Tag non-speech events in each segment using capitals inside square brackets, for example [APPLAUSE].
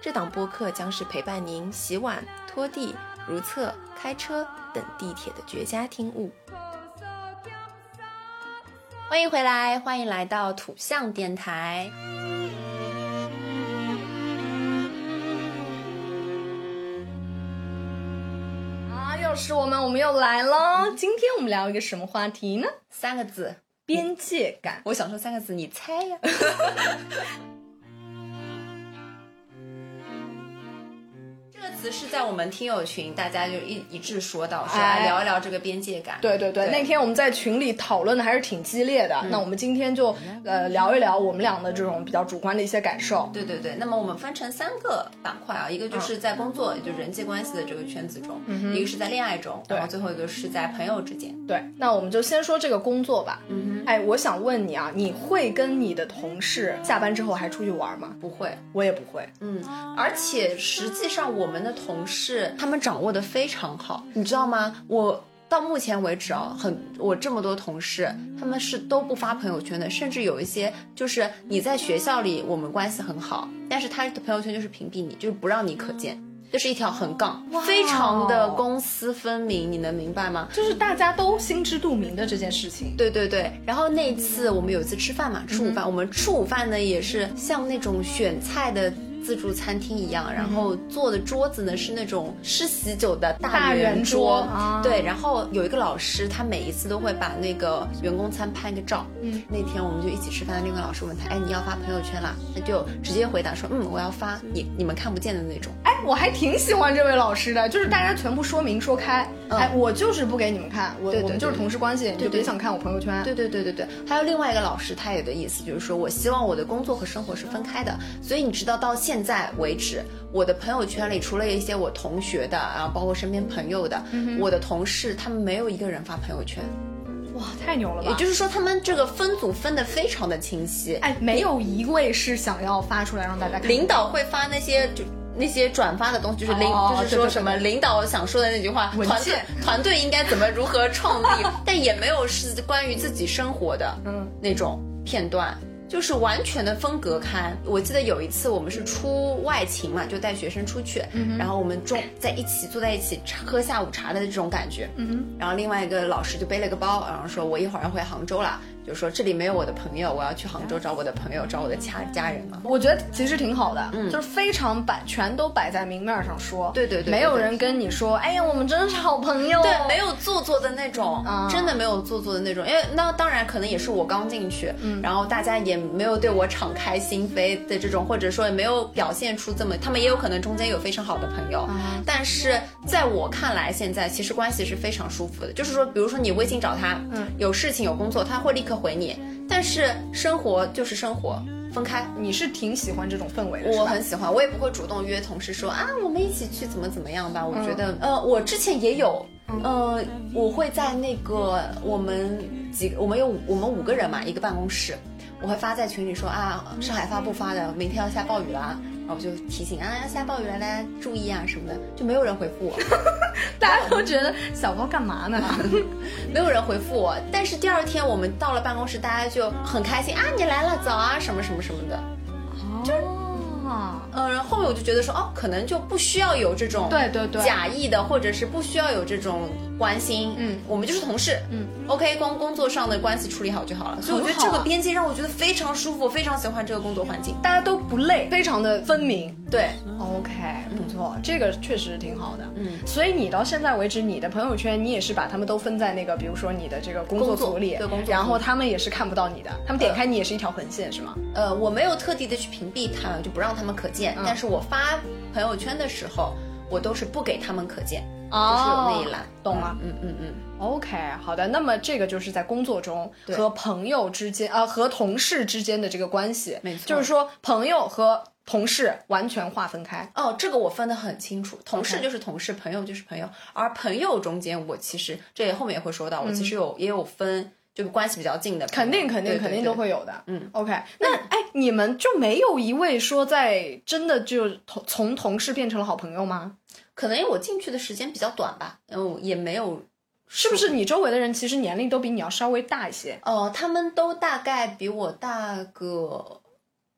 这档播客将是陪伴您洗碗、拖地、如厕、开车等地铁的绝佳听物。欢迎回来，欢迎来到土象电台。啊，又是我们，我们又来了。今天我们聊一个什么话题呢？三个字：边界感。我想说三个字，你猜呀？[LAUGHS] 词是在我们听友群，大家就一一致说到，说来聊一聊这个边界感。对对对，那天我们在群里讨论的还是挺激烈的。那我们今天就呃聊一聊我们俩的这种比较主观的一些感受。对对对，那么我们分成三个板块啊，一个就是在工作，也就人际关系的这个圈子中；一个是在恋爱中，然后最后一个是在朋友之间。对，那我们就先说这个工作吧。嗯哼，哎，我想问你啊，你会跟你的同事下班之后还出去玩吗？不会，我也不会。嗯，而且实际上我们的。同事他们掌握的非常好，你知道吗？我到目前为止啊，很我这么多同事，他们是都不发朋友圈的，甚至有一些就是你在学校里我们关系很好，但是他的朋友圈就是屏蔽你，就是不让你可见，就是一条横杠，非常的公私分明，你能明白吗？就是大家都心知肚明的这件事情。对对对，然后那次我们有一次吃饭嘛，吃午饭，我们吃午饭呢也是像那种选菜的。自助餐厅一样，然后坐的桌子呢是那种吃喜酒的大圆桌，对。然后有一个老师，他每一次都会把那个员工餐拍个照。嗯，那天我们就一起吃饭，另外老师问他，哎，你要发朋友圈啦？他就直接回答说，嗯，我要发，你你们看不见的那种。哎，我还挺喜欢这位老师的，就是大家全部说明说开。哎，我就是不给你们看，我我们就是同事关系，你就别想看我朋友圈。对对对对对。还有另外一个老师，他有的意思就是说我希望我的工作和生活是分开的，所以你知道到现。在为止，我的朋友圈里除了一些我同学的，然后包括身边朋友的，我的同事，他们没有一个人发朋友圈。哇，太牛了吧！也就是说，他们这个分组分的非常的清晰。哎，没有一位是想要发出来让大家看。领导会发那些就那些转发的东西，就是领就是说什么领导想说的那句话，团队团队应该怎么如何创立，[LAUGHS] 但也没有是关于自己生活的嗯那种片段。就是完全的分隔开。我记得有一次我们是出外勤嘛，就带学生出去，然后我们中在一起坐在一起喝下午茶的这种感觉。嗯，然后另外一个老师就背了个包，然后说我一会儿要回杭州了。就说这里没有我的朋友，我要去杭州找我的朋友，找我的家家人了。我觉得其实挺好的，嗯，就是非常摆，全都摆在明面上说。对对对，没有人跟你说，哎呀，我们真的是好朋友。对，没有做作的那种，真的没有做作的那种。因为那当然可能也是我刚进去，嗯，然后大家也没有对我敞开心扉的这种，或者说也没有表现出这么，他们也有可能中间有非常好的朋友，但是在我看来，现在其实关系是非常舒服的。就是说，比如说你微信找他，嗯，有事情有工作，他会立刻。回你，但是生活就是生活，分开。你是挺喜欢这种氛围的，我很喜欢，我也不会主动约同事说啊，我们一起去怎么怎么样吧。我觉得，呃，我之前也有，呃，我会在那个我们几，我们有我们五个人嘛，一个办公室，我会发在群里说啊，上海发不发的，明天要下暴雨了。然后就提醒啊，要下暴雨了，大家注意啊什么的，就没有人回复我。[LAUGHS] 大家都觉得小包干嘛呢？[LAUGHS] 没有人回复我。但是第二天我们到了办公室，大家就很开心啊，你来了，早啊，什么什么什么的。就。嗯，然后后面我就觉得说，哦，可能就不需要有这种对对对假意的，或者是不需要有这种关心。嗯，我们就是同事。嗯，OK，光工作上的关系处理好就好了。所以我觉得这个边界让我觉得非常舒服，非常喜欢这个工作环境，大家都不累，非常的分明。对，OK，不错，这个确实挺好的。嗯，所以你到现在为止，你的朋友圈你也是把他们都分在那个，比如说你的这个工作组里，然后他们也是看不到你的，他们点开你也是一条横线，是吗？呃，我没有特地的去屏蔽他们，就不让他们可见。但是我发朋友圈的时候，我都是不给他们可见，就是有那一栏，懂吗？嗯嗯嗯。OK，好的。那么这个就是在工作中和朋友之间，呃，和同事之间的这个关系，没错。就是说，朋友和同事完全划分开。哦，这个我分得很清楚，同事就是同事，朋友就是朋友。而朋友中间，我其实这后面也会说到，我其实有也有分，就关系比较近的，肯定肯定肯定都会有的。嗯，OK，那哎，你们就没有一位说在真的就同从同事变成了好朋友吗？可能因为我进去的时间比较短吧，嗯，也没有。是不是你周围的人其实年龄都比你要稍微大一些？哦，他们都大概比我大个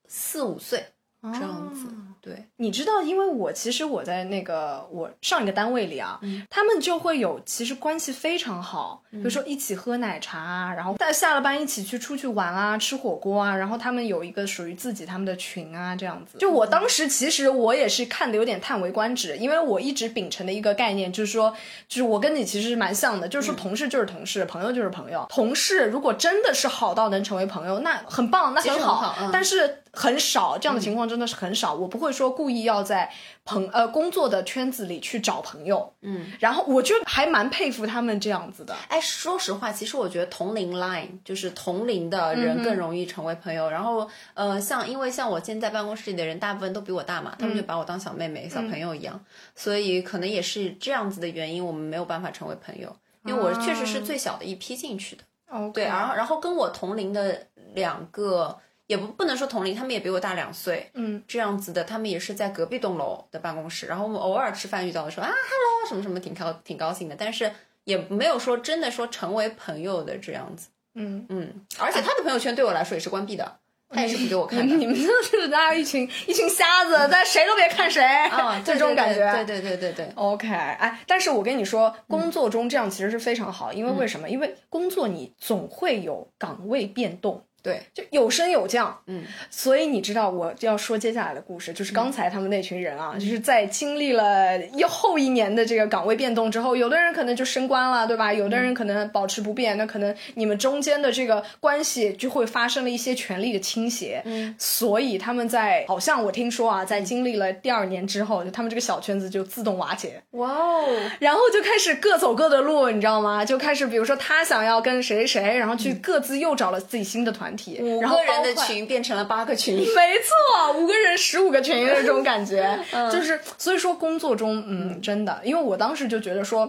四五岁这样子。对，你知道，因为我其实我在那个我上一个单位里啊，他们就会有其实关系非常好，比如说一起喝奶茶啊，然后在下了班一起去出去玩啊，吃火锅啊，然后他们有一个属于自己他们的群啊，这样子。就我当时其实我也是看的有点叹为观止，因为我一直秉承的一个概念就是说，就是我跟你其实是蛮像的，就是说同事就是同事，朋友就是朋友。同事如果真的是好到能成为朋友，那很棒，那很好，但是。很少这样的情况，真的是很少。我不会说故意要在朋呃工作的圈子里去找朋友，嗯，然后我就还蛮佩服他们这样子的。哎，说实话，其实我觉得同龄 line 就是同龄的人更容易成为朋友。然后呃，像因为像我现在办公室里的人大部分都比我大嘛，他们就把我当小妹妹、小朋友一样，所以可能也是这样子的原因，我们没有办法成为朋友。因为我确实是最小的一批进去的，哦，对，然后然后跟我同龄的两个。也不不能说同龄，他们也比我大两岁，嗯，这样子的，他们也是在隔壁栋楼的办公室，然后我们偶尔吃饭遇到的时候啊，hello 什么什么，挺高挺高兴的，但是也没有说真的说成为朋友的这样子，嗯嗯，而且他的朋友圈对我来说也是关闭的，他也是不给我看的，你们就是大家一群一群瞎子，但谁都别看谁啊，[LAUGHS] 就这种感觉，对对对对对，OK，哎，但是我跟你说，工作中这样其实是非常好，因为为什么？因为工作你总会有岗位变动。对，就有升有降，嗯，所以你知道我要说接下来的故事，就是刚才他们那群人啊，就是在经历了又后一年的这个岗位变动之后，有的人可能就升官了，对吧？有的人可能保持不变，那可能你们中间的这个关系就会发生了一些权力的倾斜，嗯，所以他们在好像我听说啊，在经历了第二年之后，就他们这个小圈子就自动瓦解，哇哦，然后就开始各走各的路，你知道吗？就开始比如说他想要跟谁谁，然后去各自又找了自己新的团。五个人的群变成了八个群，没错，五个人十五个群的这种感觉，就是所以说工作中，嗯，真的，因为我当时就觉得说，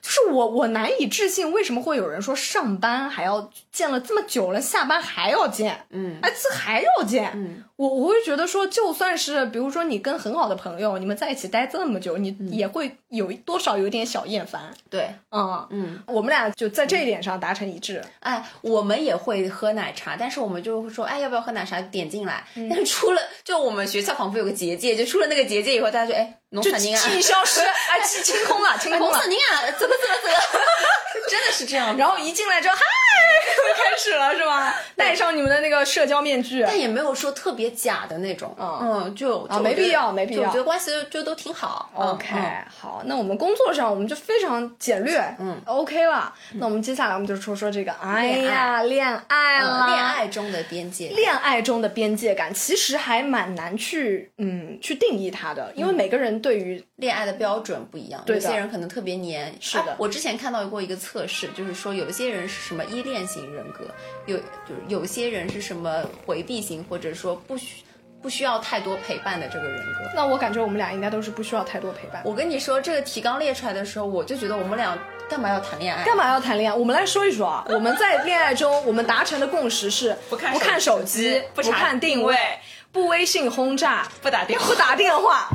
就是我我难以置信，为什么会有人说上班还要见了这么久了，下班还要见，嗯，哎，这还要见，嗯，我我会觉得说，就算是比如说你跟很好的朋友，你们在一起待这么久，你也会有多少有点小厌烦，对，嗯嗯，我们俩就在这一点上达成一致，哎，我们也会喝奶茶，但是。我们就会说，哎，要不要喝奶茶？点进来。[LAUGHS] 但是出了，就我们学校仿佛有个结界，就出了那个结界以后，大家就哎，农产宁啊，气消失，[LAUGHS] 哎，清清空了，[LAUGHS] 清空了。农产宁啊，怎么怎么怎么，是这样。然后一进来之后，嗨。[LAUGHS] 开始了是吧？戴上你们的那个社交面具，但也没有说特别假的那种，嗯，就啊，没必要，没必要，我觉得关系就都挺好。OK，好，那我们工作上我们就非常简略，嗯，OK 了。那我们接下来我们就说说这个，哎呀，恋爱了，恋爱中的边界，恋爱中的边界感其实还蛮难去，嗯，去定义它的，因为每个人对于恋爱的标准不一样，有些人可能特别黏，是的。我之前看到过一个测试，就是说有一些人是什么依恋型人格。有就是有些人是什么回避型，或者说不需不需要太多陪伴的这个人格。那我感觉我们俩应该都是不需要太多陪伴。我跟你说，这个提纲列出来的时候，我就觉得我们俩干嘛要谈恋爱？干嘛要谈恋爱？我们来说一说啊，我们在恋爱中，我们达成的共识是不看不看手机，不看定位，不微信轰炸，不打电话，不打电话。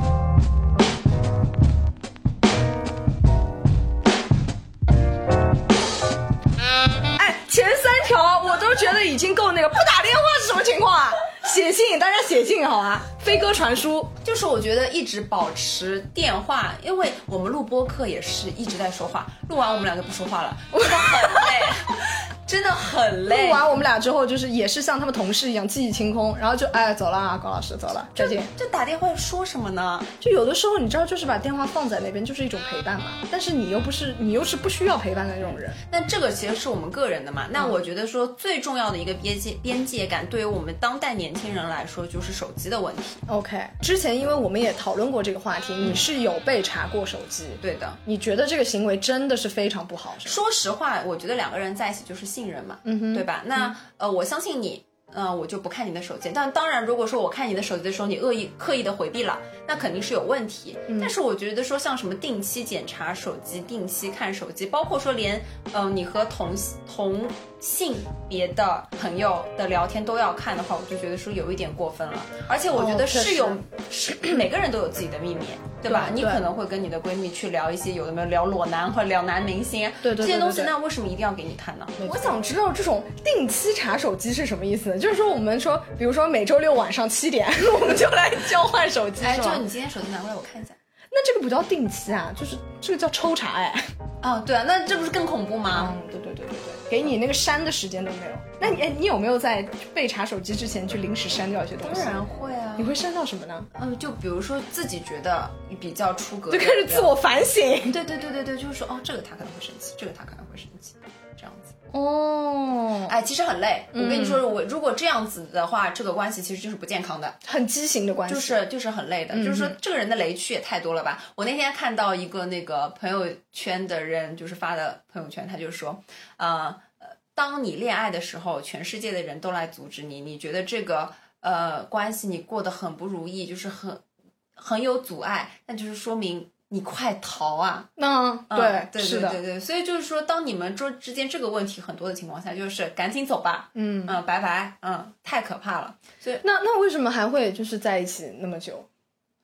前三条我都觉得已经够那个，不打电话是什么情况啊？写信，大家写信好吧？飞鸽传书，就是我觉得一直保持电话，因为我们录播课也是一直在说话，录完我们俩就不说话了，[LAUGHS] 真的很累。真的很累。录完我们俩之后，就是也是像他们同事一样记忆清空，然后就哎走了啊，高老师走了，再见。就打电话说什么呢？就有的时候你知道，就是把电话放在那边，就是一种陪伴嘛。但是你又不是，你又是不需要陪伴的那种人。那这个其实是我们个人的嘛。那我觉得说最重要的一个边界边界感，对于我们当代年轻人来说，就是手机的问题。OK，之前因为我们也讨论过这个话题，你是有被查过手机？对的。你觉得这个行为真的是非常不好？说实话，我觉得两个人在一起就是。信任嘛，嗯哼，对吧？那呃，我相信你嗯，我就不看你的手机。但当然，如果说我看你的手机的时候，你恶意刻意的回避了，那肯定是有问题。但是我觉得说像什么定期检查手机、定期看手机，包括说连嗯你和同同性别的朋友的聊天都要看的话，我就觉得说有一点过分了。而且我觉得是有是每个人都有自己的秘密，对吧？你可能会跟你的闺蜜去聊一些有的没有聊裸男或者聊男明星，对对这些东西，那为什么一定要给你看呢？我想知道这种定期查手机是什么意思？就是说，我们说，比如说每周六晚上七点，[LAUGHS] 我们就来交换手机，哎，就你今天手机拿过来，我看一下。那这个不叫定期啊，就是这个叫抽查哎。哦，对啊，那这不是更恐怖吗？嗯，对对对对对，给你那个删的时间都没有。那你哎，你有没有在被查手机之前去临时删掉一些东西？当然会啊。你会删掉什么呢？嗯，就比如说自己觉得比较出格，就开始自我反省。对对对对对，就是说哦，这个他可能会生气，这个他可能会生气。哦，哎，其实很累。我跟你说，我如果这样子的话，这个关系其实就是不健康的，很畸形的关系，就是就是很累的。就是说，这个人的雷区也太多了吧？我那天看到一个那个朋友圈的人，就是发的朋友圈，他就说，呃呃，当你恋爱的时候，全世界的人都来阻止你，你觉得这个呃关系你过得很不如意，就是很很有阻碍，那就是说明。你快逃啊！嗯，对，对，对，对，对，所以就是说，当你们之之间这个问题很多的情况下，就是赶紧走吧。嗯嗯，拜拜。嗯，太可怕了。所以那那为什么还会就是在一起那么久，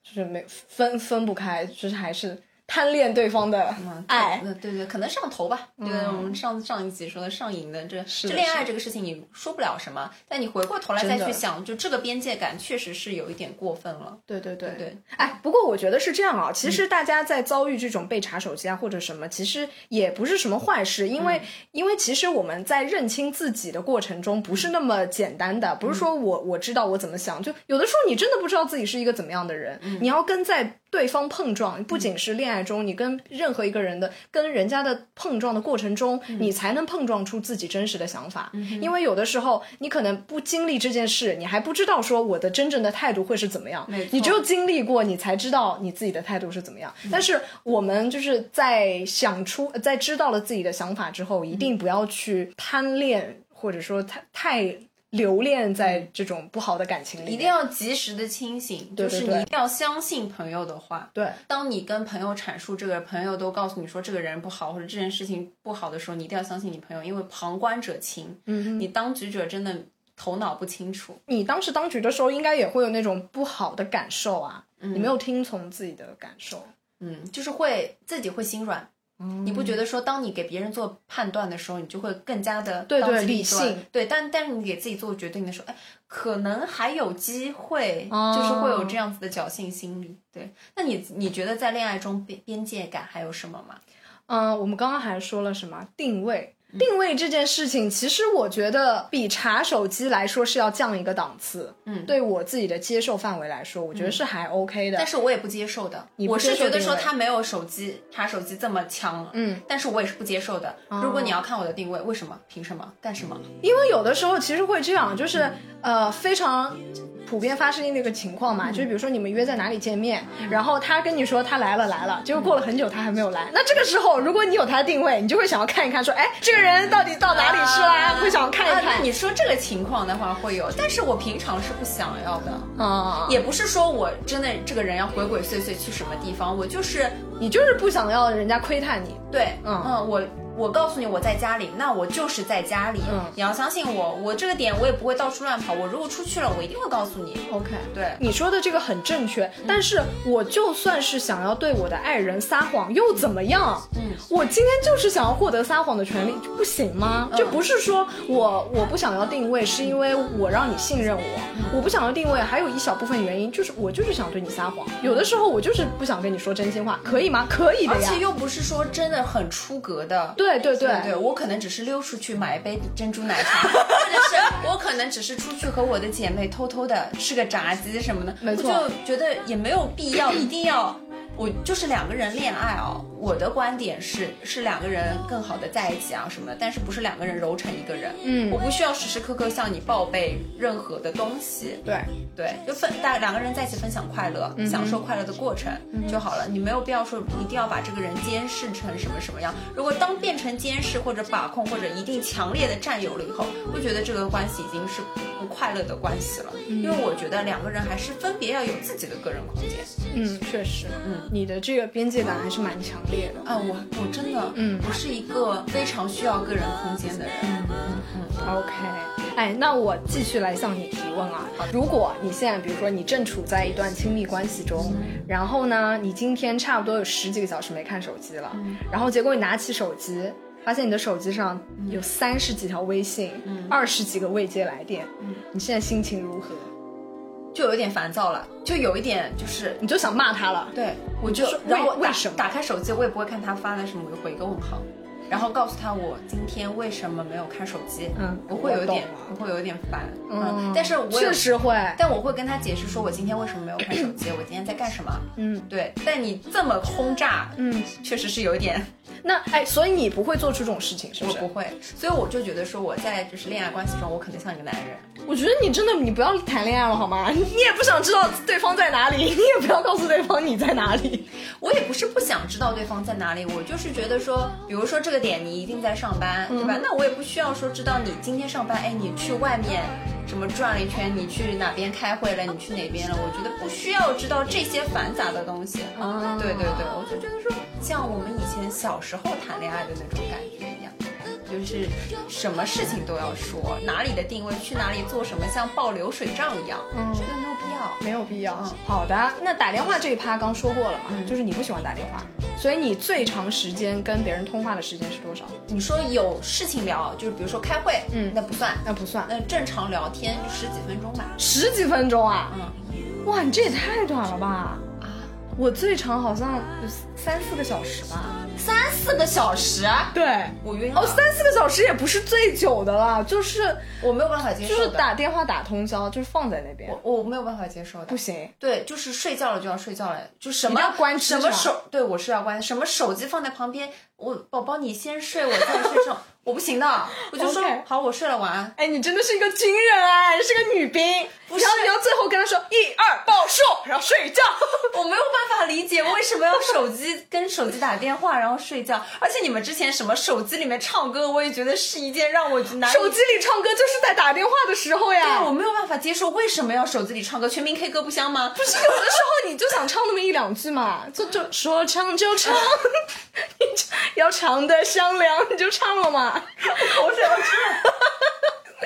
就是没分分不开，就是还是。贪恋对方的爱，对对，可能上头吧。对，我们上上一集说的上瘾的这这恋爱这个事情，你说不了什么，但你回过头来再去想，就这个边界感确实是有一点过分了。对对对对。哎，不过我觉得是这样啊，其实大家在遭遇这种被查手机啊或者什么，其实也不是什么坏事，因为因为其实我们在认清自己的过程中不是那么简单的，不是说我我知道我怎么想，就有的时候你真的不知道自己是一个怎么样的人，你要跟在。对方碰撞不仅是恋爱中，你跟任何一个人的跟人家的碰撞的过程中，你才能碰撞出自己真实的想法。因为有的时候你可能不经历这件事，你还不知道说我的真正的态度会是怎么样。你只有经历过，你才知道你自己的态度是怎么样。但是我们就是在想出，在知道了自己的想法之后，一定不要去贪恋，或者说太太。留恋在这种不好的感情里，一定要及时的清醒，就是你一定要相信朋友的话。对，当你跟朋友阐述这个，朋友都告诉你说这个人不好或者这件事情不好的时候，你一定要相信你朋友，因为旁观者清。嗯，你当局者真的头脑不清楚。你当时当局的时候，应该也会有那种不好的感受啊，嗯你没有听从自己的感受，嗯，就是会自己会心软。你不觉得说，当你给别人做判断的时候，你就会更加的对对理性对，但但是你给自己做决定的时候，哎，可能还有机会，就是会有这样子的侥幸心理。对，那你你觉得在恋爱中边边界感还有什么吗？嗯，我们刚刚还说了什么定位？定位这件事情，其实我觉得比查手机来说是要降一个档次。嗯，对我自己的接受范围来说，我觉得是还 OK 的。但是我也不接受的。我是觉得说它没有手机查手机这么强。嗯，但是我也是不接受的。如果你要看我的定位，为什么？凭什么？干什么？因为有的时候其实会这样，就是呃非常。普遍发生的那个情况嘛，就是比如说你们约在哪里见面，然后他跟你说他来了来了，结果过了很久他还没有来，那这个时候如果你有他的定位，你就会想要看一看，说哎这个人到底到哪里去了，会想要看一看。你说这个情况的话会有，但是我平常是不想要的。啊，也不是说我真的这个人要鬼鬼祟祟去什么地方，我就是你就是不想要人家窥探你，对，嗯。嗯我。我告诉你我在家里，那我就是在家里。嗯，你要相信我，我这个点我也不会到处乱跑。我如果出去了，我一定会告诉你。OK，对，你说的这个很正确。但是我就算是想要对我的爱人撒谎，又怎么样？嗯，我今天就是想要获得撒谎的权利，不行吗？就不是说我我不想要定位，是因为我让你信任我。我不想要定位，还有一小部分原因就是我就是想对你撒谎。有的时候我就是不想跟你说真心话，可以吗？可以的呀。而且又不是说真的很出格的。对对对对。对，我可能只是溜出去买一杯珍珠奶茶，[LAUGHS] 或者是我可能只是出去和我的姐妹偷偷的吃个炸鸡什么的，没错，就觉得也没有必要一定要我就是两个人恋爱哦，我的观点是是两个人更好的在一起啊什么的，但是不是两个人揉成一个人。嗯，我不需要时时刻刻向你报备任何的东西。对对，就分大两个人在一起分享快乐，享受快乐的过程就好了。你没有必要说一定要把这个人监视成什么什么样。如果当变成监视或者把控或者一定强烈的占有了以后，我觉得这个关系已经是不快乐的关系了。因为我觉得两个人还是分别要有自己的个人空间。嗯，确实，嗯，你的这个边界感还是蛮强烈的。啊，我我真的，嗯，我是一个非常需要个人空间的人。嗯嗯嗯。OK，哎，那我继续来向你提问啊。如果你现在，比如说你正处在一段亲密关系中，然后呢，你今天差不多有十几个小时没看手机了，然后结果你拿起手机，发现你的手机上有三十几条微信，二十几个未接来电，你现在心情如何？就有点烦躁了，就有一点就是，你就想骂他了。对，我就然后为什么打开手机，我也不会看他发的什么，我就回一个问号，然后告诉他我今天为什么没有看手机。嗯，我会有点，我会有点烦。嗯，但是我确实会，但我会跟他解释说我今天为什么没有看手机，我今天在干什么。嗯，对。但你这么轰炸，嗯，确实是有一点。[LAUGHS] 那哎，所以你不会做出这种事情，是不是？我不会，所以我就觉得说我在就是恋爱关系中，我肯定像一个男人。我觉得你真的，你不要谈恋爱了好吗？[LAUGHS] 你也不想知道对方在哪里，你也不要告诉对方你在哪里。[LAUGHS] 我也不是不想知道对方在哪里，我就是觉得说，比如说这个点你一定在上班，对吧？那我也不需要说知道你今天上班，哎，你去外面什么转了一圈，你去哪边开会了，你去哪边了？我觉得不需要知道这些繁杂的东西。啊，对对对，我就觉得说，像我们以前小时候谈恋爱的那种感觉。就是什么事情都要说，哪里的定位，去哪里做什么，像报流水账一样，嗯，觉得没有必要，没有必要。嗯，好的，那打电话这一趴刚说过了嘛，就是你不喜欢打电话，所以你最长时间跟别人通话的时间是多少？你说有事情聊，就是比如说开会，嗯，那不算，那不算，那正常聊天就十几分钟吧。十几分钟啊？嗯，哇，你这也太短了吧？啊，我最长好像有三四个小时吧。三四个小时，对我晕了。哦，三四个小时也不是最久的了，就是我没有办法接受，就是打电话打通宵，就是放在那边，我我没有办法接受的，不行。对，就是睡觉了就要睡觉了，就什么要关什么手，对我是要关，什么手机放在旁边，我宝宝你先睡，我再睡上。[LAUGHS] 我不行的，我就说好，我睡了，晚安。哎，你真的是一个军人哎，是个女兵。不是，你要最后跟他说一二报数，然后睡觉。[LAUGHS] 我没有办法理解为什么要手机跟手机打电话，然后睡觉。而且你们之前什么手机里面唱歌，我也觉得是一件让我难。手机里唱歌就是在打电话的时候呀。对，我没有办法接受，为什么要手机里唱歌？全民 K 歌不香吗？不是，有的时候你就想唱那么一两句嘛，就就说唱就唱，[LAUGHS] 要唱的响亮你就唱了嘛。[LAUGHS]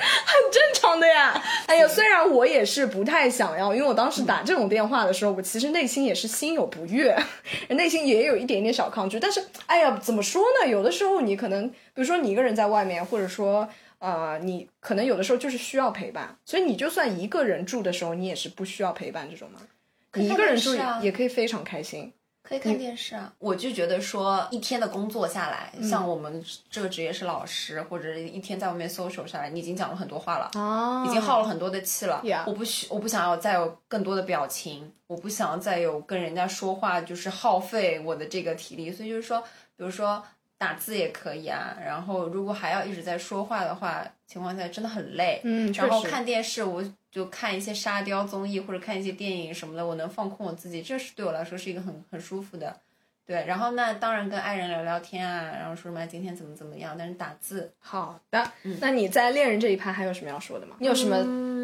[LAUGHS] 很正常的呀。[LAUGHS] 哎呀，虽然我也是不太想要，因为我当时打这种电话的时候，我其实内心也是心有不悦，[LAUGHS] 内心也有一点点小抗拒。但是，哎呀，怎么说呢？有的时候你可能，比如说你一个人在外面，或者说，呃，你可能有的时候就是需要陪伴。所以你就算一个人住的时候，你也是不需要陪伴这种吗？你一个人住也可以非常开心。可以看电视啊，我就觉得说一天的工作下来，像我们这个职业是老师，或者一天在外面 social 下来，你已经讲了很多话了，哦，已经耗了很多的气了。我不需，我不想要再有更多的表情，我不想要再有跟人家说话，就是耗费我的这个体力。所以就是说，比如说打字也可以啊，然后如果还要一直在说话的话，情况下真的很累。嗯，然后看电视我。就看一些沙雕综艺或者看一些电影什么的，我能放空我自己，这是对我来说是一个很很舒服的，对。然后那当然跟爱人聊聊天啊，然后说什么今天怎么怎么样，但是打字。好的，那你在恋人这一趴还有什么要说的吗？你有什么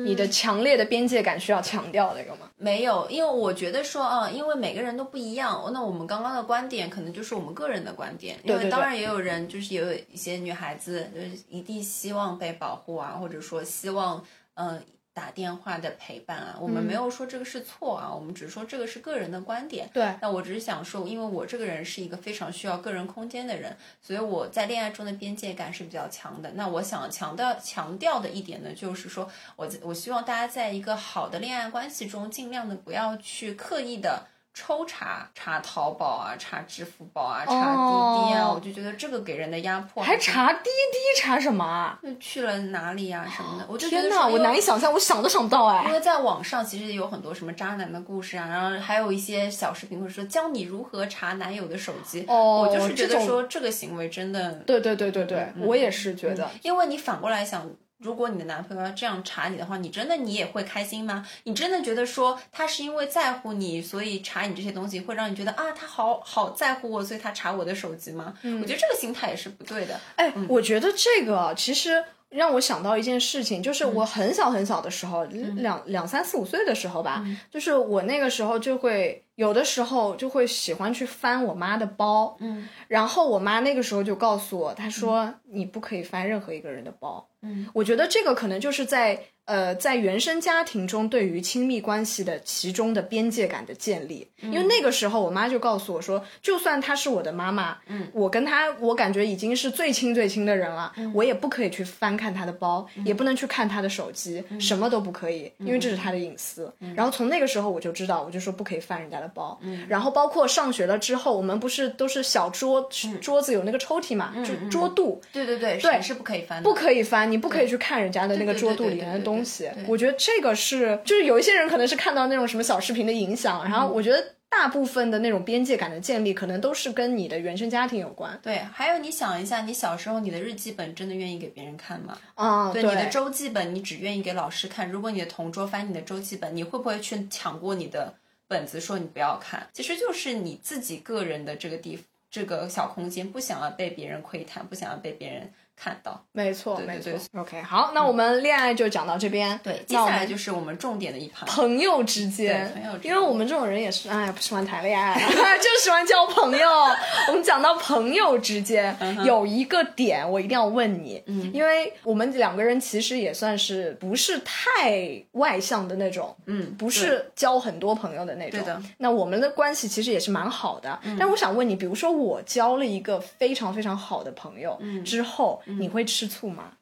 你的强烈的边界感需要强调的有吗？没有，因为我觉得说啊，因为每个人都不一样，那我们刚刚的观点可能就是我们个人的观点，因为当然也有人就是也有一些女孩子就是一定希望被保护啊，或者说希望嗯。打电话的陪伴啊，我们没有说这个是错啊，我们只是说这个是个人的观点。对，那我只是想说，因为我这个人是一个非常需要个人空间的人，所以我在恋爱中的边界感是比较强的。那我想强调强调的一点呢，就是说我我希望大家在一个好的恋爱关系中，尽量的不要去刻意的。抽查查淘宝啊，查支付宝啊，查滴滴啊，我就觉得这个给人的压迫。还查滴滴，查什么？去了哪里呀什么的？我就天哪，我难以想象，我想都想不到哎。因为在网上其实有很多什么渣男的故事啊，然后还有一些小视频会说教你如何查男友的手机。哦，我就是觉得说这个行为真的。对对对对对，我也是觉得，因为你反过来想。如果你的男朋友要这样查你的话，你真的你也会开心吗？你真的觉得说他是因为在乎你，所以查你这些东西，会让你觉得啊，他好好在乎我，所以他查我的手机吗？嗯，我觉得这个心态也是不对的。哎，我觉得这个其实让我想到一件事情，就是我很小很小的时候，两两三四五岁的时候吧，就是我那个时候就会有的时候就会喜欢去翻我妈的包，嗯，然后我妈那个时候就告诉我，她说你不可以翻任何一个人的包。嗯我觉得这个可能就是在。呃，在原生家庭中，对于亲密关系的其中的边界感的建立，因为那个时候我妈就告诉我说，就算她是我的妈妈，嗯，我跟她，我感觉已经是最亲最亲的人了，我也不可以去翻看她的包，也不能去看她的手机，什么都不可以，因为这是她的隐私。然后从那个时候我就知道，我就说不可以翻人家的包。嗯然后包括上学了之后，我们不是都是小桌桌子有那个抽屉嘛，就桌肚，对对对，对是不可以翻，不可以翻，你不可以去看人家的那个桌肚里面的东。东西，我觉得这个是，就是有一些人可能是看到那种什么小视频的影响，然后我觉得大部分的那种边界感的建立，可能都是跟你的原生家庭有关。对，还有你想一下，你小时候你的日记本真的愿意给别人看吗？啊，对，你的周记本你只愿意给老师看。如果你的同桌翻你的周记本，你会不会去抢过你的本子说你不要看？其实就是你自己个人的这个地这个小空间，不想要被别人窥探，不想要被别人。看到，没错，没错。OK，好，那我们恋爱就讲到这边。对，接下来就是我们重点的一盘，朋友之间。朋友，因为我们这种人也是，哎，不喜欢谈恋爱，[LAUGHS] 就喜欢交朋友。[LAUGHS] 我们讲到朋友之间，有一个点我一定要问你，嗯，因为我们两个人其实也算是不是太外向的那种，嗯，不是交很多朋友的那种。对的。那我们的关系其实也是蛮好的，但我想问你，比如说我交了一个非常非常好的朋友，嗯，之后。你会吃醋吗？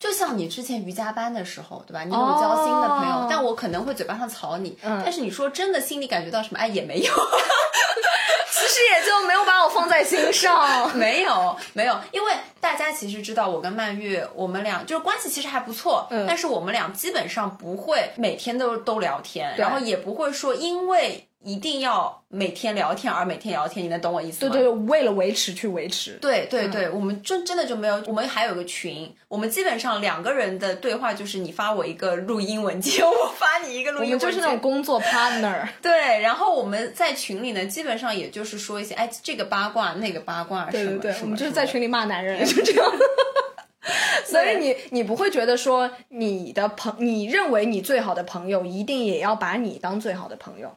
就像你之前瑜伽班的时候，对吧？你有交心的朋友，但我可能会嘴巴上吵你，但是你说真的，心里感觉到什么？哎，也没有，[LAUGHS] 其实也就没有把我放在心上。[LAUGHS] 没有，没有，因为大家其实知道，我跟曼玉，我们俩就是关系其实还不错，但是我们俩基本上不会每天都都聊天，然后也不会说因为。一定要每天聊天，而每天聊天，你能懂我意思吗？对对，为了维持去维持。对对对，我们真真的就没有，我们还有个群，我们基本上两个人的对话就是你发我一个录音文件，我发你一个录音文件，就是那种工作 partner。[LAUGHS] 对，然后我们在群里呢，基本上也就是说一些，哎，这个八卦，那个八卦，对对对，我们就是在群里骂男人，就这样。[LAUGHS] 所以你你不会觉得说你的朋，你认为你最好的朋友一定也要把你当最好的朋友？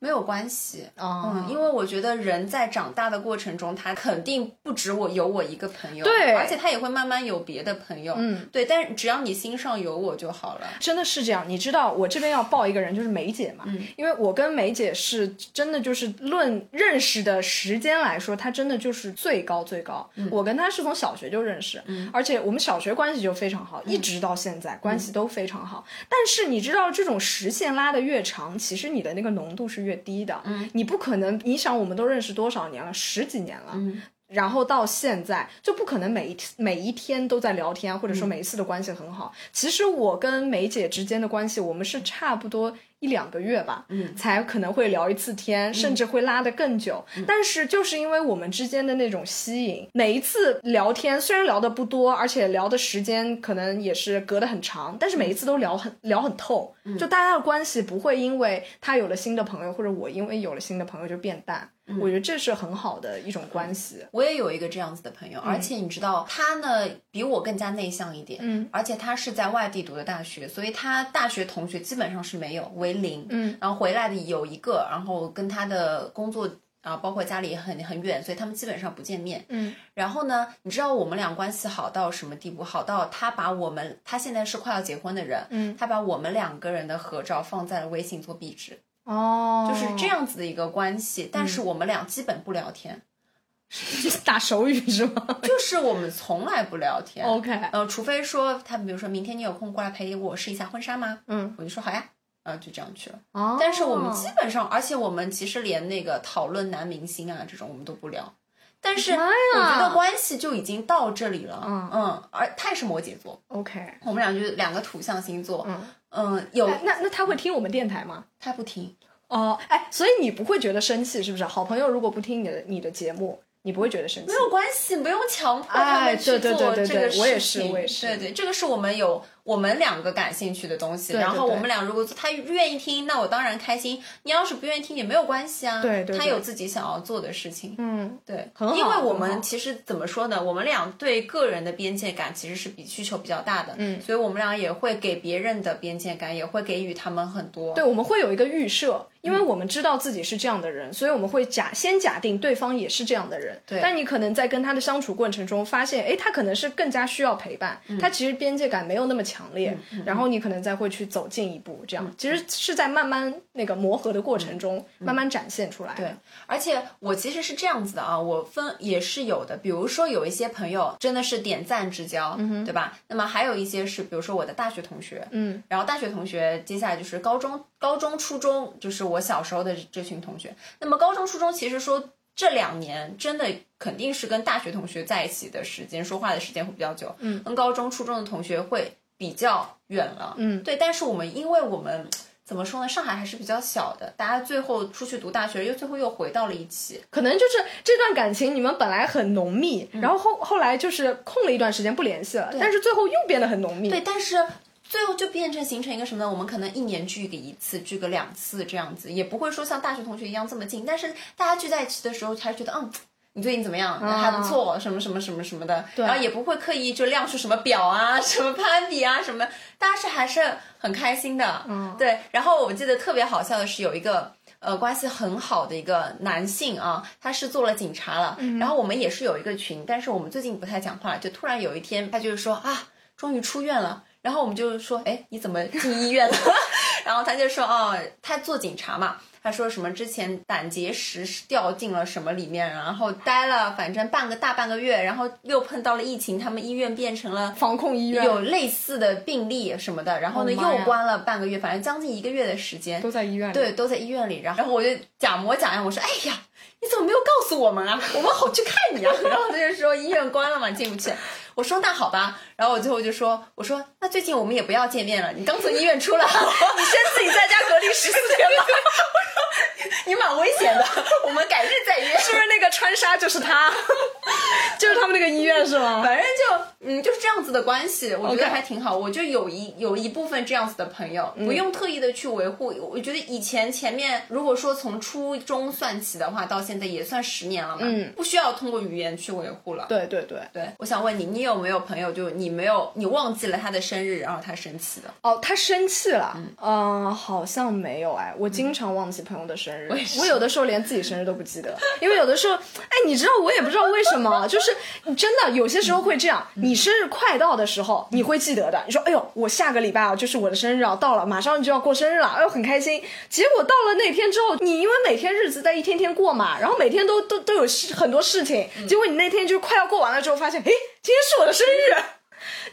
没有关系，嗯，因为我觉得人在长大的过程中，他肯定不止我有我一个朋友，对，而且他也会慢慢有别的朋友，嗯，对，但是只要你心上有我就好了。真的是这样，你知道我这边要报一个人，就是梅姐嘛，嗯，因为我跟梅姐是真的就是论认识的时间来说，她真的就是最高最高。我跟她是从小学就认识，嗯，而且我们小学关系就非常好，一直到现在关系都非常好。但是你知道，这种时线拉的越长，其实你的那个浓度是越低的，嗯，你不可能，你想我们都认识多少年了，十几年了，嗯，然后到现在就不可能每一天每一天都在聊天，或者说每一次的关系很好。其实我跟梅姐之间的关系，我们是差不多。一两个月吧，嗯，才可能会聊一次天，甚至会拉得更久。但是就是因为我们之间的那种吸引，每一次聊天虽然聊的不多，而且聊的时间可能也是隔得很长，但是每一次都聊很聊很透，就大家的关系不会因为他有了新的朋友，或者我因为有了新的朋友就变淡。我觉得这是很好的一种关系。我也有一个这样子的朋友，而且你知道他呢比我更加内向一点，嗯，而且他是在外地读的大学，所以他大学同学基本上是没有。为零，嗯，然后回来的有一个，然后跟他的工作啊，包括家里很很远，所以他们基本上不见面，嗯，然后呢，你知道我们俩关系好到什么地步？好到他把我们，他现在是快要结婚的人，嗯，他把我们两个人的合照放在了微信做壁纸，哦，就是这样子的一个关系，但是我们俩基本不聊天，[LAUGHS] 打手语是吗？[LAUGHS] 就是我们从来不聊天，OK，呃，除非说他比如说明天你有空过来陪我试一下婚纱吗？嗯，我就说好呀。然后就这样去了。哦，但是我们基本上，而且我们其实连那个讨论男明星啊这种我们都不聊。但是我觉得关系就已经到这里了。嗯嗯，而他也是摩羯座。OK，我们俩就是两个土象星座。嗯嗯，有那那他会听我们电台吗？他不听。哦，哎，所以你不会觉得生气是不是？好朋友如果不听你的你的节目。你不会觉得生气？没有关系，不用强迫他们去做这个事情。我也是，我也是。对对，这个是我们有。我们两个感兴趣的东西，然后我们俩如果他愿意听，那我当然开心。你要是不愿意听也没有关系啊。对对，他有自己想要做的事情。嗯，对，很好。因为我们其实怎么说呢？我们俩对个人的边界感其实是比需求比较大的。嗯，所以我们俩也会给别人的边界感，也会给予他们很多。对，我们会有一个预设，因为我们知道自己是这样的人，所以我们会假先假定对方也是这样的人。对。但你可能在跟他的相处过程中发现，哎，他可能是更加需要陪伴，他其实边界感没有那么强烈，然后。然后你可能再会去走近一步，这样其实是在慢慢那个磨合的过程中慢慢展现出来。对，而且我其实是这样子的啊，我分也是有的，比如说有一些朋友真的是点赞之交，对吧？那么还有一些是，比如说我的大学同学，嗯，然后大学同学接下来就是高中、高中、初中，就是我小时候的这群同学。那么高中、初中其实说这两年真的肯定是跟大学同学在一起的时间、说话的时间会比较久，嗯，跟高中、初中的同学会。比较远了，嗯，对，但是我们因为我们怎么说呢？上海还是比较小的，大家最后出去读大学，又最后又回到了一起，可能就是这段感情你们本来很浓密，然后后后来就是空了一段时间不联系了，但是最后又变得很浓密，对，但是最后就变成形成一个什么呢？我们可能一年聚个一次，聚个两次这样子，也不会说像大学同学一样这么近，但是大家聚在一起的时候，才觉得嗯。你最近怎么样？还不错，什么什么什么什么的，然后也不会刻意就亮出什么表啊，[LAUGHS] 什么攀比啊，什么，大家是还是很开心的。嗯，对。然后我记得特别好笑的是，有一个呃关系很好的一个男性啊，他是做了警察了。然后我们也是有一个群，但是我们最近不太讲话，就突然有一天，他就是说啊，终于出院了。然后我们就说，哎，你怎么进医院了？[LAUGHS] 然后他就说，哦，他做警察嘛。他说什么？之前胆结石掉进了什么里面，然后待了反正半个大半个月，然后又碰到了疫情，他们医院变成了防控医院，有类似的病例什么的，然后呢又关了半个月，反正将近一个月的时间都在医院里，对，都在医院里。然后我就假模假样，我说：“哎呀，你怎么没有告诉我们啊？我们好去看你啊。[LAUGHS] ”然后他就说：“医院关了嘛，进不去。”我说：“那好吧。”然后我最后就说：“我说那最近我们也不要见面了，你刚从医院出来，你先自己在家隔离十四天吧。” [LAUGHS] 你蛮危险的，我们改日再约。是不是那个川沙就是他，[LAUGHS] 就是他们那个医院是吗？反正就嗯就是这样子的关系，我觉得还挺好。我就有一有一部分这样子的朋友，不用特意的去维护。我觉得以前前面如果说从初中算起的话，到现在也算十年了嘛，嗯，不需要通过语言去维护了。对对对对，我想问你，你有没有朋友就你没有你忘记了他的生日，然后他生气的？哦，他生气了？嗯，好像没有哎，我经常忘记朋友的生日。我有的时候连自己生日都不记得，因为有的时候，哎，你知道我也不知道为什么，就是真的有些时候会这样。你生日快到的时候，你会记得的。你说，哎呦，我下个礼拜啊，就是我的生日啊，到了，马上就要过生日了，哎呦，很开心。结果到了那天之后，你因为每天日子在一天天过嘛，然后每天都都都有事很多事情，结果你那天就快要过完了之后，发现，哎，今天是我的生日。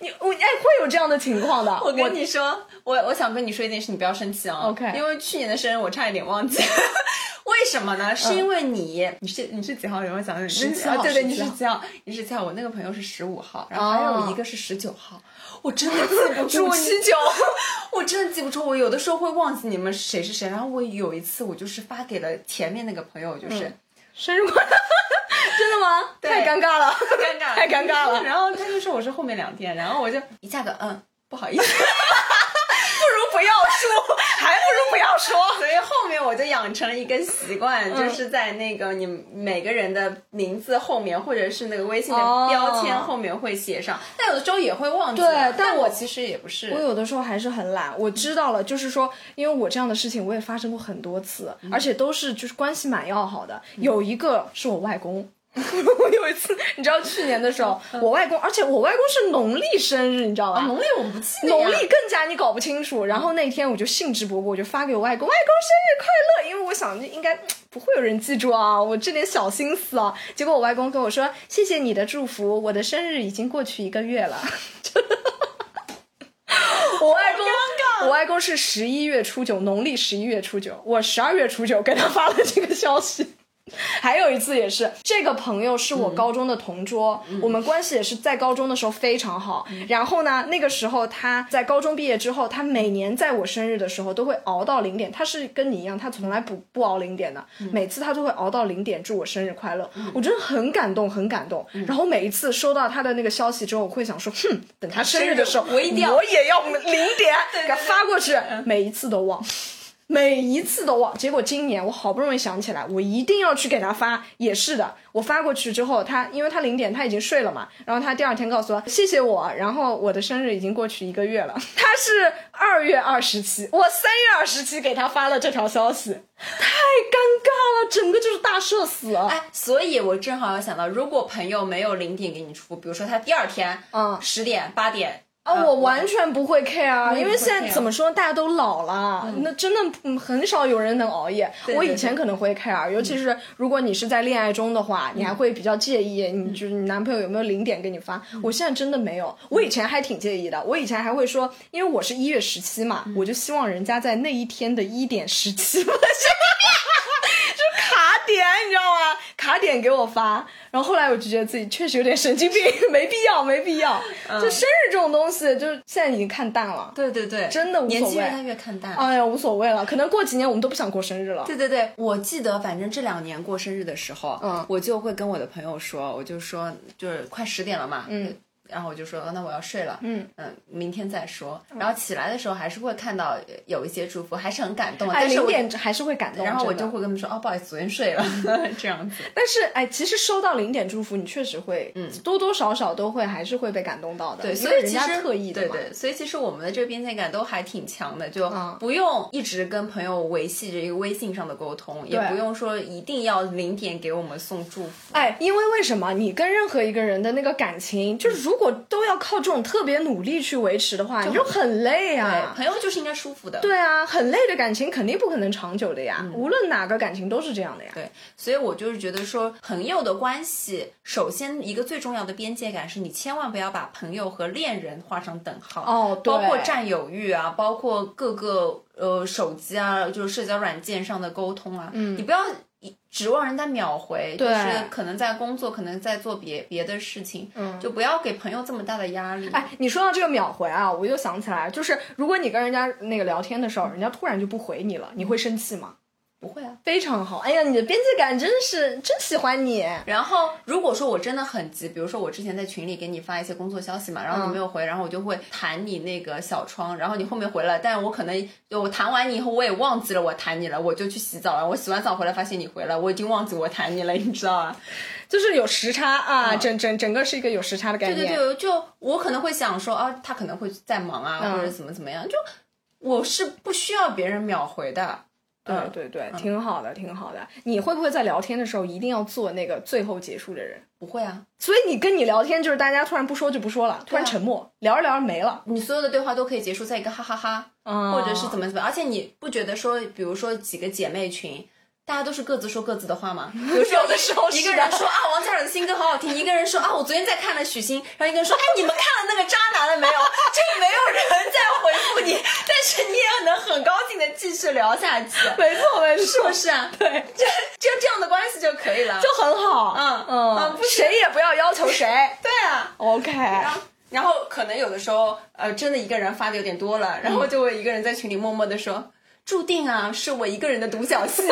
你我哎会有这样的情况的。我跟你说，我我想跟你说一件事，你不要生气啊。OK。因为去年的生日我差一点忘记，[LAUGHS] 为什么呢？是因为你你是你是几号？有没有想十七号？对对，你是几号？你是七号。我那个朋友是十五号，然后还有一个是十九号。我真的记不 [LAUGHS] 住七九，我真的记不住。我有的时候会忘记你们谁是谁。然后我有一次我就是发给了前面那个朋友，就是生日快乐。真的吗？太尴尬了，尴尬，太尴尬了。然后他就说我是后面两天，然后我就一下子嗯，不好意思，[LAUGHS] 不如不要说，还不如不要说。[LAUGHS] 所以后面我就养成了一个习惯，就是在那个你每个人的名字后面，或者是那个微信的标签后面会写上。但有的时候也会忘记。对，但我其实也不是。我有的时候还是很懒。我知道了，就是说，因为我这样的事情我也发生过很多次，而且都是就是关系蛮要好的。有一个是我外公。[LAUGHS] 我有一次，你知道去年的时候，我外公，而且我外公是农历生日，你知道吧？农历我不记得。农历更加你搞不清楚。然后那天我就兴致勃勃，我就发给我外公，外公生日快乐，因为我想应该不会有人记住啊，我这点小心思啊。结果我外公跟我说，谢谢你的祝福，我的生日已经过去一个月了。[LAUGHS] 我外公，我外公是十一月初九，农历十一月初九，我十二月初九给他发了这个消息。[LAUGHS] 还有一次也是，这个朋友是我高中的同桌，我们关系也是在高中的时候非常好。然后呢，那个时候他在高中毕业之后，他每年在我生日的时候都会熬到零点。他是跟你一样，他从来不不熬零点的，每次他都会熬到零点祝我生日快乐。我真的很感动，很感动。然后每一次收到他的那个消息之后，我会想说，哼，等他生日的时候，我也要零点 [LAUGHS] 给他发过去。每一次都忘。每一次都忘，结果今年我好不容易想起来，我一定要去给他发。也是的，我发过去之后，他因为他零点他已经睡了嘛，然后他第二天告诉我谢谢我，然后我的生日已经过去一个月了。他是二月二十七，我三月二十七给他发了这条消息，太尴尬了，整个就是大社死。哎，所以我正好要想到，如果朋友没有零点给你出，比如说他第二天，嗯，十点八点。啊，我完全不会 care，因为现在怎么说，大家都老了，那真的很少有人能熬夜。我以前可能会 care，尤其是如果你是在恋爱中的话，你还会比较介意，你就是你男朋友有没有零点给你发。我现在真的没有，我以前还挺介意的，我以前还会说，因为我是一月十七嘛，我就希望人家在那一天的一点十七分。点你知道吗？卡点给我发，然后后来我就觉得自己确实有点神经病，[LAUGHS] 没必要，没必要。就生日这种东西，就是现在已经看淡了。对对对，真的无所谓。年纪越大越看淡。哎呀，无所谓了，可能过几年我们都不想过生日了。对对对，我记得反正这两年过生日的时候，嗯，我就会跟我的朋友说，我就说就是快十点了嘛，嗯。然后我就说，那我要睡了，嗯嗯，明天再说。然后起来的时候还是会看到有一些祝福，还是很感动。哎，零点还是会感动。然后我就会跟他们说，哦，不好意思，昨天睡了，[LAUGHS] 这样子。但是，哎，其实收到零点祝福，你确实会，嗯，多多少少都会还是会被感动到的。对，所以其实特意的对对，所以其实我们的这个边界感都还挺强的，就不用一直跟朋友维系着一个微信上的沟通，也不用说一定要零点给我们送祝福。哎，因为为什么？你跟任何一个人的那个感情，就是如果都要靠。这种特别努力去维持的话，你就很累啊。朋友就是应该舒服的。对啊，很累的感情肯定不可能长久的呀。无论哪个感情都是这样的呀。对，所以我就是觉得说，朋友的关系，首先一个最重要的边界感是你千万不要把朋友和恋人画上等号。哦，包括占有欲啊，包括各个呃手机啊，就是社交软件上的沟通啊，嗯，你不要。指望人家秒回，就是可能在工作，可能在做别别的事情，嗯，就不要给朋友这么大的压力。哎，你说到这个秒回啊，我就想起来，就是如果你跟人家那个聊天的时候，人家突然就不回你了，你会生气吗？不会啊，非常好。哎呀，你的边界感真是真喜欢你。然后，如果说我真的很急，比如说我之前在群里给你发一些工作消息嘛，然后你没有回，然后我就会弹你那个小窗，然后你后面回了，但我可能我弹完你以后我也忘记了我弹你了，我就去洗澡了。我洗完澡回来发现你回了，我已经忘记我弹你了，你知道吧？[LAUGHS] 就是有时差啊，整整整个是一个有时差的概念。对对对，就我可能会想说啊，他可能会在忙啊，或者怎么怎么样，就我是不需要别人秒回的。对对对，挺好的，挺好的。你会不会在聊天的时候一定要做那个最后结束的人？不会啊。所以你跟你聊天就是大家突然不说就不说了，突然沉默，聊着聊着没了。你所有的对话都可以结束在一个哈哈哈，或者是怎么怎么。而且你不觉得说，比如说几个姐妹群。大家都是各自说各自的话嘛？[LAUGHS] 有的时候一个人说啊，王嘉尔的新歌好好听；一个人说啊，我昨天在看了许昕；然后一个人说，哎，你们看了那个渣男了没有？就没有人在回复你，[LAUGHS] 但是你也能很高兴的继续聊下去。没错，没错，是不是啊？对，就就这样的关系就可以了，就很好。嗯嗯，谁也不要要求谁。对啊，OK。然后可能有的时候，呃，真的一个人发的有点多了，然后就会一个人在群里默默的说。注定啊，是我一个人的独角戏。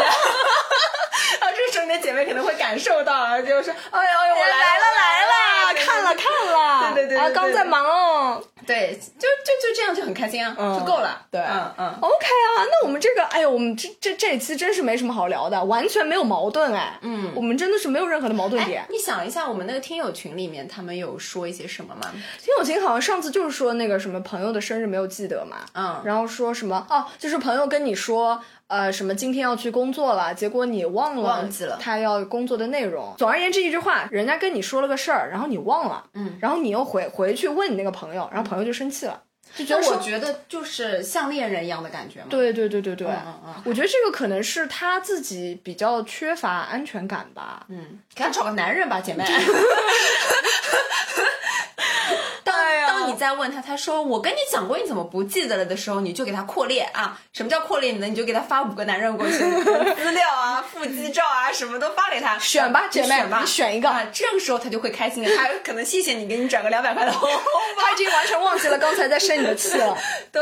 啊，这个时姐妹可能会感受到，就是哎呦哎呦，我来了来了，看了看了，对对对，啊，刚在忙哦。对，就就就这样就很开心啊，就够了。对，嗯嗯，OK 啊，那我们这个，哎呦，我们这这这一期真是没什么好聊的，完全没有矛盾哎。嗯，我们真的是没有任何的矛盾点。你想一下，我们那个听友群里面，他们有说一些什么吗？听友群好像上次就是说那个什么朋友的生日没有记得嘛，嗯，然后说什么哦，就是朋友跟你说。呃，什么今天要去工作了，结果你忘了，忘记了他要工作的内容。总而言之，一句话，人家跟你说了个事儿，然后你忘了，嗯，然后你又回回去问你那个朋友，然后朋友就生气了，就觉得我觉得就是像恋人一样的感觉嘛。对对对对对，嗯嗯，我觉得这个可能是他自己比较缺乏安全感吧。嗯，给他找个男人吧，姐妹。[LAUGHS] 你再问他，他说我跟你讲过，你怎么不记得了的时候，你就给他扩列啊。什么叫扩列呢？你就给他发五个男人过去，资料啊、腹肌照啊，什么都发给他，[LAUGHS] 选吧，姐妹，你选一个啊。这个时候他就会开心的，他可能谢谢你，给你转个两百块的红包。[LAUGHS] 他已经完全忘记了刚才在生你的气了。[LAUGHS] 对，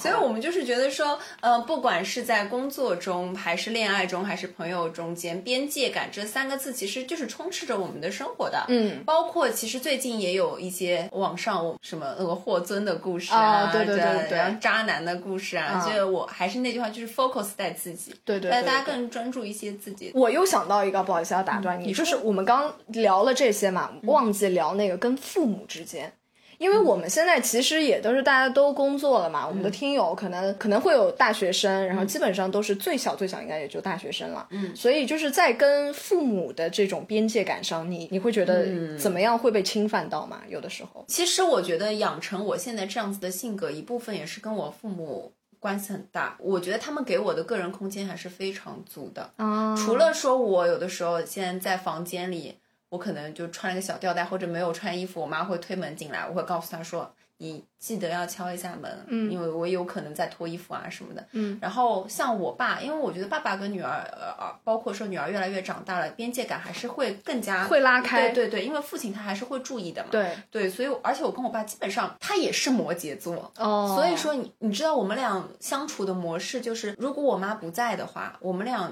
所以我们就是觉得说，呃，不管是在工作中，还是恋爱中，还是朋友中间，边界感这三个字其实就是充斥着我们的生活的。嗯，包括其实最近也有一些网上什么俄霍尊的故事啊，对对对对，渣男的故事啊，就我还是那句话，就是 focus 在自己，对对，大家更专注一些自己。我又想到一个，不好意思要打断你，就是我们刚聊了这些嘛，忘记聊那个跟父母之间。因为我们现在其实也都是大家都工作了嘛，我们的听友可能可能会有大学生，然后基本上都是最小最小应该也就大学生了，嗯，所以就是在跟父母的这种边界感上，你你会觉得怎么样会被侵犯到吗？有的时候，其实我觉得养成我现在这样子的性格，一部分也是跟我父母关系很大。我觉得他们给我的个人空间还是非常足的，啊，除了说我有的时候现在在房间里。我可能就穿了个小吊带，或者没有穿衣服，我妈会推门进来，我会告诉她说：“你记得要敲一下门，嗯，因为我有可能在脱衣服啊什么的。”嗯，然后像我爸，因为我觉得爸爸跟女儿，呃，包括说女儿越来越长大了，边界感还是会更加会拉开。对对对，因为父亲他还是会注意的嘛。对对，所以而且我跟我爸基本上他也是摩羯座哦，所以说你你知道我们俩相处的模式就是，如果我妈不在的话，我们俩。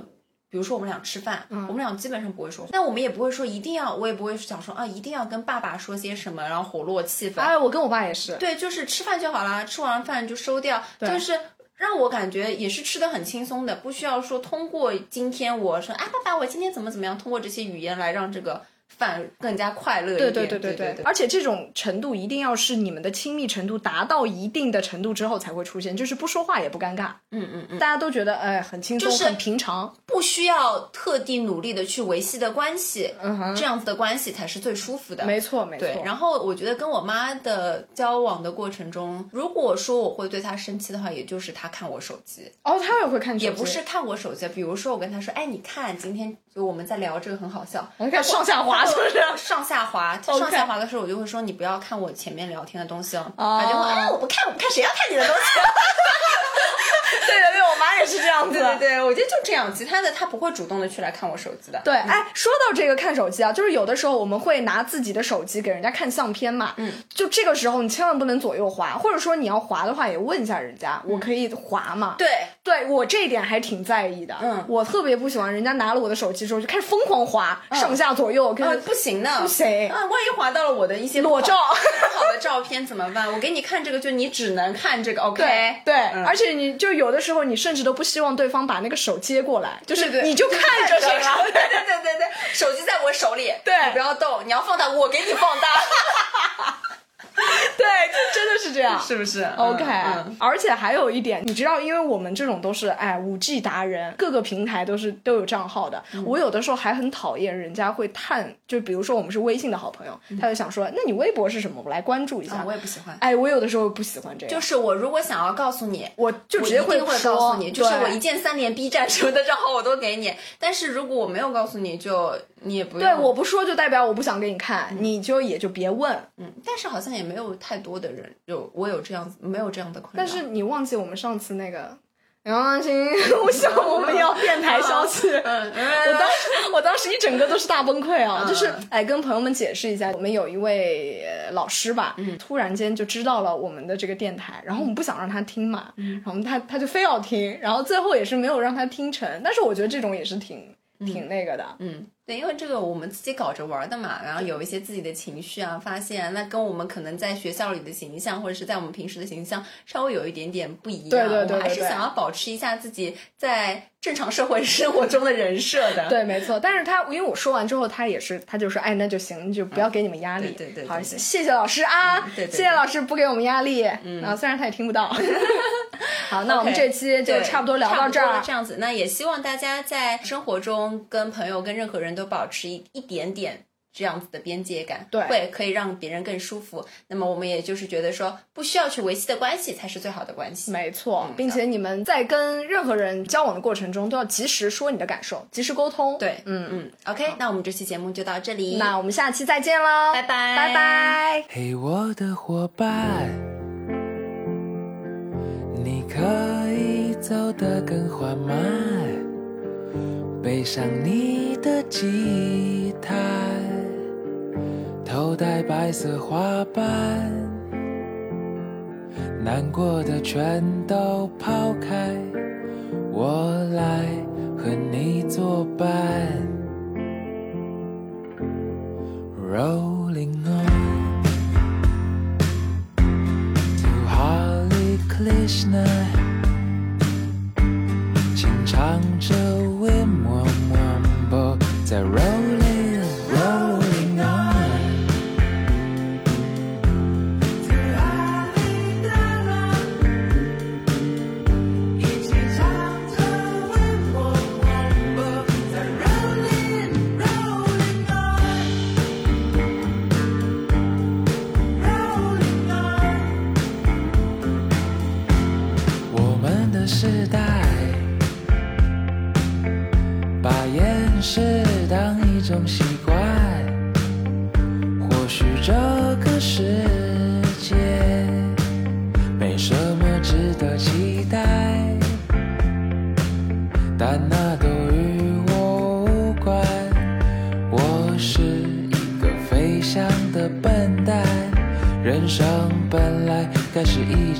比如说我们俩吃饭，我们俩基本上不会说话，但我们也不会说一定要，我也不会想说啊，一定要跟爸爸说些什么，然后活络气氛。哎，我跟我爸也是，对，就是吃饭就好啦，吃完饭就收掉，就是让我感觉也是吃的很轻松的，不需要说通过今天我说，哎，爸爸，我今天怎么怎么样，通过这些语言来让这个。反更加快乐一点，对对对对对，而且这种程度一定要是你们的亲密程度达到一定的程度之后才会出现，就是不说话也不尴尬，嗯嗯嗯，大家都觉得哎很轻松，很平常，不需要特地努力的去维系的关系，嗯哼，这样子的关系才是最舒服的，没错没错。然后我觉得跟我妈的交往的过程中，如果说我会对她生气的话，也就是她看我手机，哦，她也会看手机，也不是看我手机，比如说我跟她说，哎，你看今天就我们在聊这个很好笑，你看上下滑 [LAUGHS] 是不是？上下滑，上下滑的时候，我就会说你不要看我前面聊天的东西哦。他就会哎，我不看，我不看，谁要看你的东西？[LAUGHS] 对对对，我妈也是这样子。对对，我觉得就这样。其他的她不会主动的去来看我手机的。对，哎，说到这个看手机啊，就是有的时候我们会拿自己的手机给人家看相片嘛。嗯。就这个时候，你千万不能左右滑，或者说你要滑的话，也问一下人家，我可以滑吗？对，对我这一点还挺在意的。嗯。我特别不喜欢人家拿了我的手机之后就开始疯狂滑，上下左右。嗯，不行的，不行。啊，万一滑到了我的一些裸照、不好的照片怎么办？我给你看这个，就你只能看这个。OK。对对，而且你就有的时候你甚至都不希望对方把那个手接过来，就是你就看着 [LAUGHS] 对对对对对，手机在我手里，对，你不要动，你要放大，我给你放大。[LAUGHS] [LAUGHS] 对，真的是这样，是不是？OK，而且还有一点，你知道，因为我们这种都是哎五 G 达人，各个平台都是都有账号的。我有的时候还很讨厌人家会探，就比如说我们是微信的好朋友，他就想说，那你微博是什么？我来关注一下。我也不喜欢。哎，我有的时候不喜欢这样。就是我如果想要告诉你，我就直接会会告诉你，就是我一键三连 B 站什么的账号我都给你。但是如果我没有告诉你就。你也不对，我不说就代表我不想给你看，你就也就别问。嗯，但是好像也没有太多的人有我有这样子没有这样的困扰。但是你忘记我们上次那个杨心，我想我们要电台消息。[LAUGHS] 我当时我当时一整个都是大崩溃啊！就是哎，跟朋友们解释一下，我们有一位老师吧，突然间就知道了我们的这个电台，然后我们不想让他听嘛，然后他他就非要听，然后最后也是没有让他听成。但是我觉得这种也是挺挺那个的，嗯。对，因为这个我们自己搞着玩的嘛，然后有一些自己的情绪啊，发现那跟我们可能在学校里的形象，或者是在我们平时的形象稍微有一点点不一样。对对对，我还是想要保持一下自己在正常社会生活中的人设的。对，没错。但是他因为我说完之后，他也是，他就说，哎，那就行，就不要给你们压力。对对。好，谢谢老师啊，谢谢老师不给我们压力。嗯。啊，虽然他也听不到。[LAUGHS] 好，那我们这期就差不多聊到这儿。这样子，那也希望大家在生活中跟朋友、跟任何人。都保持一一点点这样子的边界感，对，会可以让别人更舒服。那么我们也就是觉得说，不需要去维系的关系才是最好的关系。没错，并且你们在跟任何人交往的过程中，都要及时说你的感受，及时沟通。对，嗯嗯。OK，那我们这期节目就到这里，那我们下期再见喽，拜拜，拜拜。嘿，我的伙伴，你可以走得更缓慢，背上你的吉他。头戴白色花瓣，难过的全都抛开，我来和你作伴。Rolling on to Hare Krishna，轻唱着 Wim Wom 在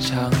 是